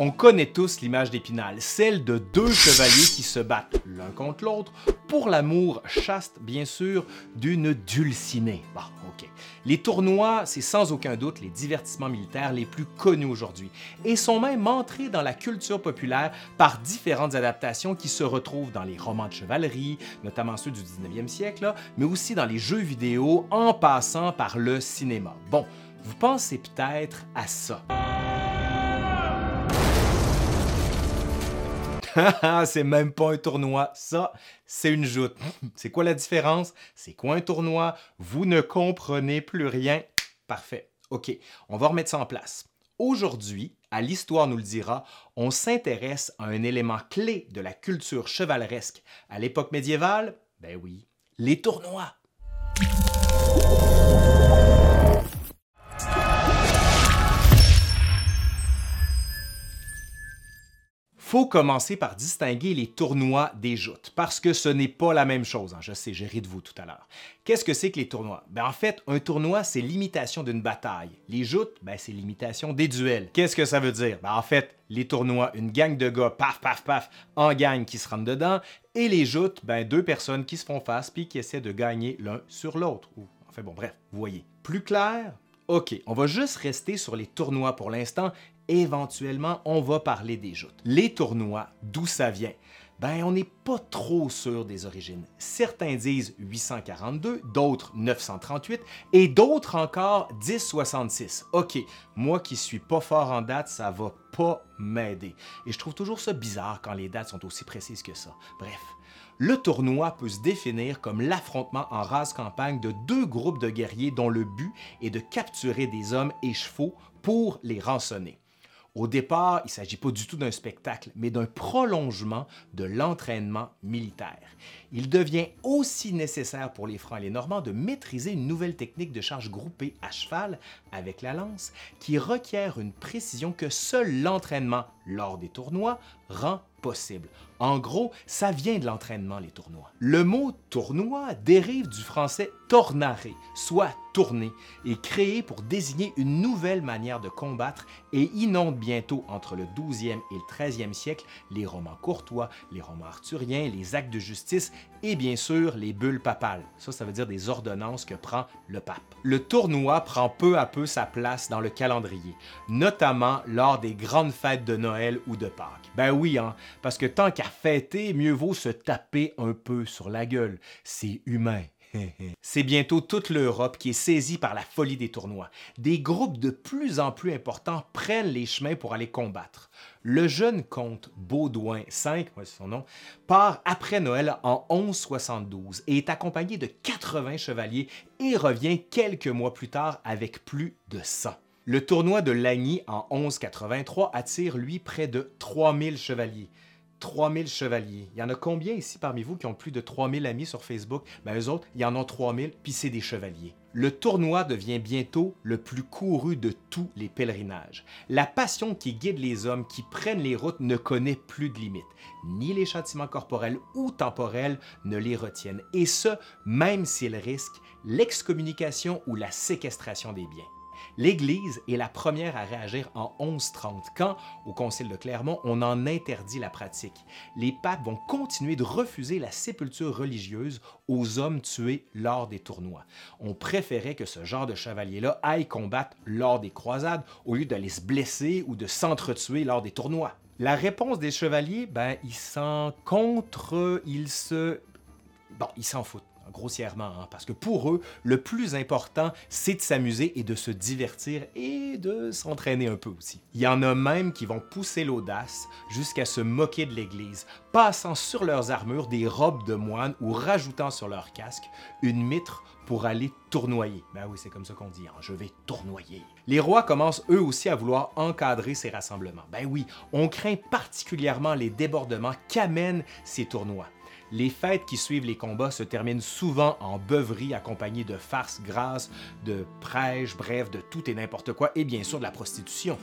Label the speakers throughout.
Speaker 1: On connaît tous l'image d'Épinal, celle de deux chevaliers qui se battent l'un contre l'autre pour l'amour chaste, bien sûr, d'une dulcinée. Bon, ok. Les tournois, c'est sans aucun doute les divertissements militaires les plus connus aujourd'hui et sont même entrés dans la culture populaire par différentes adaptations qui se retrouvent dans les romans de chevalerie, notamment ceux du 19e siècle, mais aussi dans les jeux vidéo en passant par le cinéma. Bon, vous pensez peut-être à ça. c'est même pas un tournoi, ça, c'est une joute. C'est quoi la différence? C'est quoi un tournoi? Vous ne comprenez plus rien. Parfait. OK, on va remettre ça en place. Aujourd'hui, à l'Histoire nous le dira, on s'intéresse à un élément clé de la culture chevaleresque à l'époque médiévale. Ben oui, les tournois. Faut commencer par distinguer les tournois des joutes, parce que ce n'est pas la même chose. Hein. Je sais, j'ai ri de vous tout à l'heure. Qu'est-ce que c'est que les tournois? Ben, en fait, un tournoi, c'est l'imitation d'une bataille. Les joutes, ben, c'est l'imitation des duels. Qu'est-ce que ça veut dire? Ben, en fait, les tournois, une gang de gars, paf, paf, paf, en gang qui se rentrent dedans, et les joutes, ben, deux personnes qui se font face puis qui essaient de gagner l'un sur l'autre. Enfin bon, bref, vous voyez. Plus clair? OK, on va juste rester sur les tournois pour l'instant éventuellement, on va parler des joutes. Les tournois, d'où ça vient? Ben, on n'est pas trop sûr des origines. Certains disent 842, d'autres 938 et d'autres encore 1066. OK, moi qui suis pas fort en date, ça va pas m'aider. Et je trouve toujours ça bizarre quand les dates sont aussi précises que ça. Bref, le tournoi peut se définir comme l'affrontement en race campagne de deux groupes de guerriers dont le but est de capturer des hommes et chevaux pour les rançonner. Au départ, il ne s'agit pas du tout d'un spectacle, mais d'un prolongement de l'entraînement militaire. Il devient aussi nécessaire pour les Francs et les Normands de maîtriser une nouvelle technique de charge groupée à cheval avec la lance qui requiert une précision que seul l'entraînement lors des tournois rend possible. En gros, ça vient de l'entraînement, les tournois. Le mot tournoi dérive du français tornare, soit tourner, et créé pour désigner une nouvelle manière de combattre et inonde bientôt entre le 12e et le 13e siècle les romans courtois, les romans arthuriens, les actes de justice et bien sûr les bulles papales. Ça, ça veut dire des ordonnances que prend le pape. Le tournoi prend peu à peu sa place dans le calendrier, notamment lors des grandes fêtes de Noël ou de Pâques. Ben oui, hein, parce que tant qu'à fêter, mieux vaut se taper un peu sur la gueule. C'est humain. C'est bientôt toute l'Europe qui est saisie par la folie des tournois. Des groupes de plus en plus importants prennent les chemins pour aller combattre. Le jeune comte Baudouin V, c'est son nom, part après Noël en 1172 et est accompagné de 80 chevaliers et revient quelques mois plus tard avec plus de 100. Le tournoi de Lagny en 1183 attire lui près de 3000 chevaliers. 3000 chevaliers. Il y en a combien ici parmi vous qui ont plus de 3000 amis sur Facebook? Ben, eux autres, y en ont 3000, puis c'est des chevaliers. Le tournoi devient bientôt le plus couru de tous les pèlerinages. La passion qui guide les hommes qui prennent les routes ne connaît plus de limites. Ni les châtiments corporels ou temporels ne les retiennent. Et ce, même s'ils risquent l'excommunication ou la séquestration des biens. L'Église est la première à réagir en 1130, quand, au Concile de Clermont, on en interdit la pratique. Les papes vont continuer de refuser la sépulture religieuse aux hommes tués lors des tournois. On préférait que ce genre de chevalier-là aille combattre lors des croisades au lieu d'aller se blesser ou de s'entretuer lors des tournois. La réponse des chevaliers, ben, ils s'en contre, ils se... Bon, ils s'en foutent grossièrement, hein, parce que pour eux, le plus important, c'est de s'amuser et de se divertir et de s'entraîner un peu aussi. Il y en a même qui vont pousser l'audace jusqu'à se moquer de l'Église, passant sur leurs armures des robes de moine ou rajoutant sur leur casque une mitre pour aller tournoyer. Ben oui, c'est comme ça qu'on dit, hein, je vais tournoyer. Les rois commencent eux aussi à vouloir encadrer ces rassemblements. Ben oui, on craint particulièrement les débordements qu'amènent ces tournois. Les fêtes qui suivent les combats se terminent souvent en beuverie accompagnée de farces grasses, de prêches, bref, de tout et n'importe quoi, et bien sûr de la prostitution.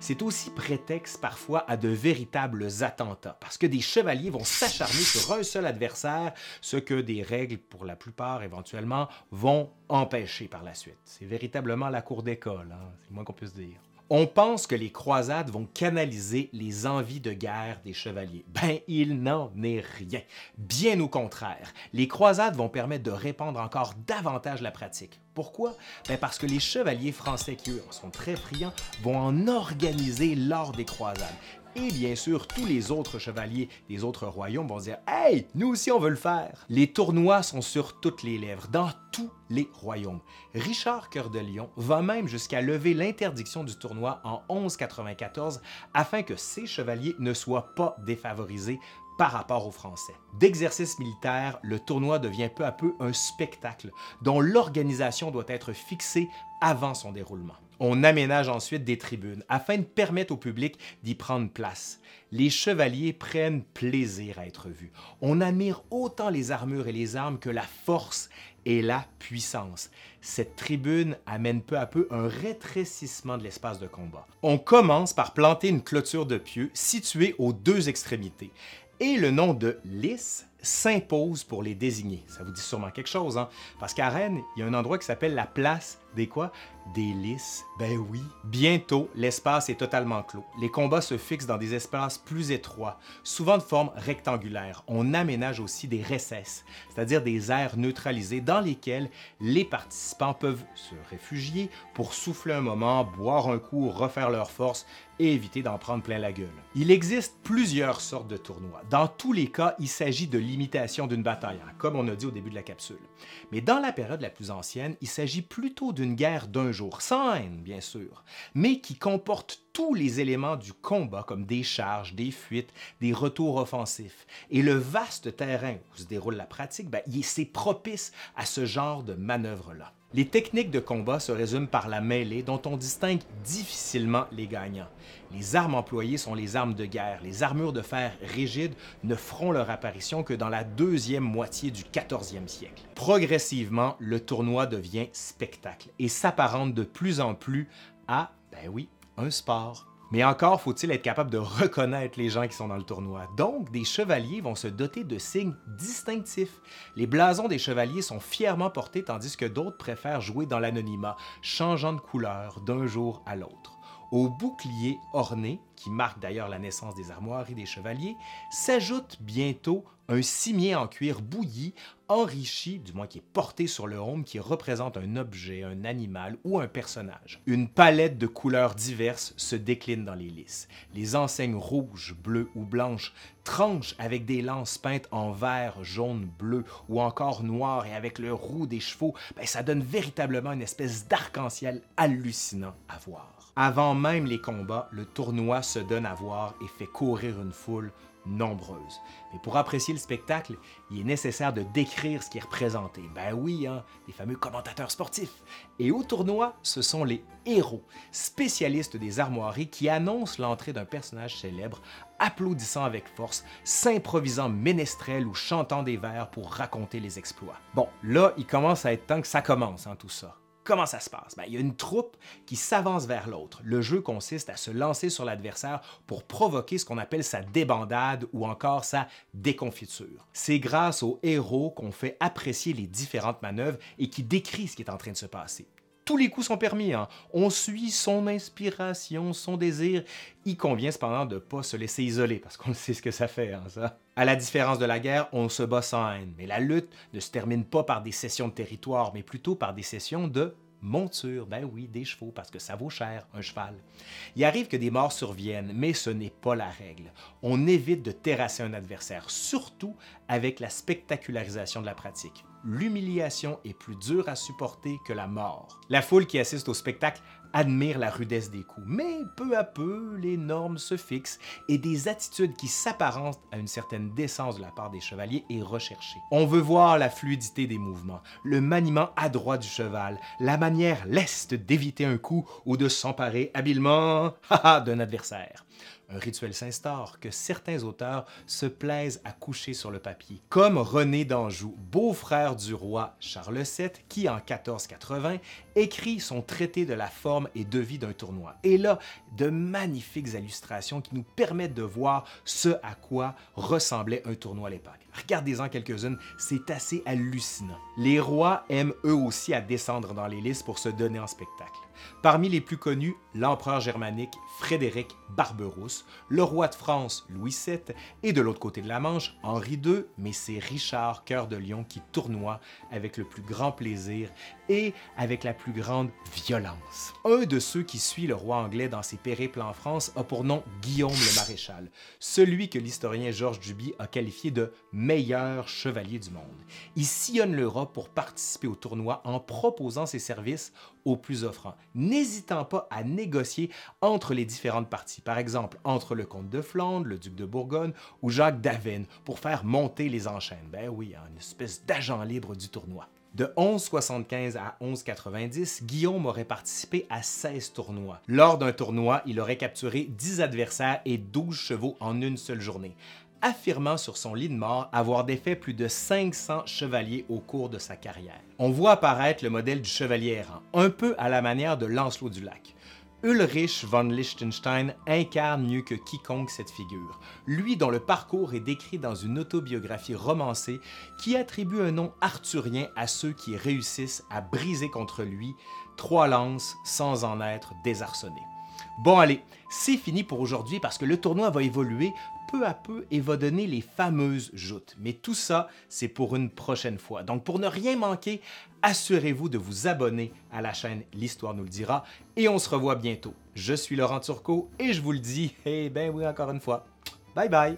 Speaker 1: C'est aussi prétexte parfois à de véritables attentats, parce que des chevaliers vont s'acharner sur un seul adversaire, ce que des règles, pour la plupart éventuellement, vont empêcher par la suite. C'est véritablement la cour d'école, hein, c'est moins qu'on puisse dire. On pense que les croisades vont canaliser les envies de guerre des chevaliers. Ben, il n'en est rien. Bien au contraire, les croisades vont permettre de répandre encore davantage la pratique. Pourquoi? Ben parce que les chevaliers français qui, eux, sont très friands, vont en organiser lors des croisades. Et bien sûr, tous les autres chevaliers des autres royaumes vont dire Hey, nous aussi on veut le faire. Les tournois sont sur toutes les lèvres, dans tous les royaumes. Richard Cœur de Lion va même jusqu'à lever l'interdiction du tournoi en 1194 afin que ces chevaliers ne soient pas défavorisés par rapport aux Français. D'exercice militaire, le tournoi devient peu à peu un spectacle dont l'organisation doit être fixée avant son déroulement. On aménage ensuite des tribunes afin de permettre au public d'y prendre place. Les chevaliers prennent plaisir à être vus. On admire autant les armures et les armes que la force et la puissance. Cette tribune amène peu à peu un rétrécissement de l'espace de combat. On commence par planter une clôture de pieux située aux deux extrémités et le nom de lys s'impose pour les désigner. Ça vous dit sûrement quelque chose, hein? Parce qu'à Rennes, il y a un endroit qui s'appelle la place des quoi? Des lys. Ben oui. Bientôt, l'espace est totalement clos. Les combats se fixent dans des espaces plus étroits, souvent de forme rectangulaire. On aménage aussi des recesses, c'est-à-dire des aires neutralisées dans lesquelles les participants peuvent se réfugier pour souffler un moment, boire un coup, refaire leur force et éviter d'en prendre plein la gueule. Il existe plusieurs sortes de tournois. Dans tous les cas, il s'agit de l'imitation d'une bataille, hein, comme on a dit au début de la capsule. Mais dans la période la plus ancienne, il s'agit plutôt d'une guerre d'un jour, sans haine bien sûr, mais qui comporte tous les éléments du combat comme des charges, des fuites, des retours offensifs. Et le vaste terrain où se déroule la pratique, ben, c'est propice à ce genre de manœuvre-là. Les techniques de combat se résument par la mêlée dont on distingue difficilement les gagnants. Les armes employées sont les armes de guerre. Les armures de fer rigides ne feront leur apparition que dans la deuxième moitié du 14e siècle. Progressivement, le tournoi devient spectacle et s'apparente de plus en plus à, ben oui, un sport. Mais encore faut-il être capable de reconnaître les gens qui sont dans le tournoi. Donc, des chevaliers vont se doter de signes distinctifs. Les blasons des chevaliers sont fièrement portés tandis que d'autres préfèrent jouer dans l'anonymat, changeant de couleur d'un jour à l'autre. Au bouclier orné, qui marque d'ailleurs la naissance des armoiries des chevaliers, s'ajoute bientôt un cimier en cuir bouilli, enrichi, du moins qui est porté sur le home, qui représente un objet, un animal ou un personnage. Une palette de couleurs diverses se décline dans les lys. Les enseignes rouges, bleues ou blanches tranchent avec des lances peintes en vert, jaune, bleu ou encore noir et avec le roux des chevaux, ben, ça donne véritablement une espèce d'arc-en-ciel hallucinant à voir. Avant même les combats, le tournoi se donne à voir et fait courir une foule nombreuse. Mais pour apprécier le spectacle, il est nécessaire de décrire ce qui est représenté. Ben oui, hein, les fameux commentateurs sportifs. Et au tournoi, ce sont les héros, spécialistes des armoiries qui annoncent l'entrée d'un personnage célèbre, applaudissant avec force, s'improvisant ménestrel ou chantant des vers pour raconter les exploits. Bon, là, il commence à être temps que ça commence, hein, tout ça. Comment ça se passe? Ben, il y a une troupe qui s'avance vers l'autre. Le jeu consiste à se lancer sur l'adversaire pour provoquer ce qu'on appelle sa débandade ou encore sa déconfiture. C'est grâce aux héros qu'on fait apprécier les différentes manœuvres et qui décrit ce qui est en train de se passer. Tous les coups sont permis, hein? on suit son inspiration, son désir. Il convient cependant de ne pas se laisser isoler, parce qu'on sait ce que ça fait, hein. À la différence de la guerre, on se bat sans haine, mais la lutte ne se termine pas par des cessions de territoire, mais plutôt par des cessions de monture, ben oui, des chevaux, parce que ça vaut cher, un cheval. Il arrive que des morts surviennent, mais ce n'est pas la règle. On évite de terrasser un adversaire, surtout avec la spectacularisation de la pratique l'humiliation est plus dure à supporter que la mort. La foule qui assiste au spectacle admire la rudesse des coups, mais peu à peu, les normes se fixent et des attitudes qui s'apparentent à une certaine décence de la part des chevaliers est recherchée. On veut voir la fluidité des mouvements, le maniement adroit du cheval, la manière leste d'éviter un coup ou de s'emparer habilement d'un adversaire un rituel s'instaure que certains auteurs se plaisent à coucher sur le papier, comme René d'Anjou, beau-frère du roi Charles VII, qui en 1480 écrit son traité de la forme et de vie d'un tournoi. Et là, de magnifiques illustrations qui nous permettent de voir ce à quoi ressemblait un tournoi à l'époque. Regardez-en quelques-unes, c'est assez hallucinant. Les rois aiment eux aussi à descendre dans les listes pour se donner en spectacle. Parmi les plus connus, l'empereur germanique Frédéric Barberousse, le roi de France Louis VII et de l'autre côté de la Manche Henri II, mais c'est Richard Cœur de Lion qui tournoie avec le plus grand plaisir et avec la plus grande violence. Un de ceux qui suit le roi anglais dans ses périples en France a pour nom Guillaume le Maréchal, celui que l'historien Georges Duby a qualifié de meilleur chevalier du monde. Il sillonne l'Europe pour participer au tournoi en proposant ses services aux plus offrants, n'hésitant pas à négocier entre les différentes parties, par exemple entre le comte de Flandre, le duc de Bourgogne ou Jacques d'Avesnes pour faire monter les enchaînes. Ben oui, une espèce d'agent libre du tournoi. De 1175 à 1190, Guillaume aurait participé à 16 tournois. Lors d'un tournoi, il aurait capturé 10 adversaires et 12 chevaux en une seule journée, affirmant sur son lit de mort avoir défait plus de 500 chevaliers au cours de sa carrière. On voit apparaître le modèle du chevalier errant, un peu à la manière de Lancelot du Lac. Ulrich von Liechtenstein incarne mieux que quiconque cette figure, lui dont le parcours est décrit dans une autobiographie romancée qui attribue un nom arthurien à ceux qui réussissent à briser contre lui trois lances sans en être désarçonnés. Bon allez, c'est fini pour aujourd'hui parce que le tournoi va évoluer peu à peu et va donner les fameuses joutes. Mais tout ça, c'est pour une prochaine fois. Donc pour ne rien manquer, assurez-vous de vous abonner à la chaîne L'Histoire nous le dira et on se revoit bientôt. Je suis Laurent Turcot et je vous le dis, eh ben oui encore une fois, bye bye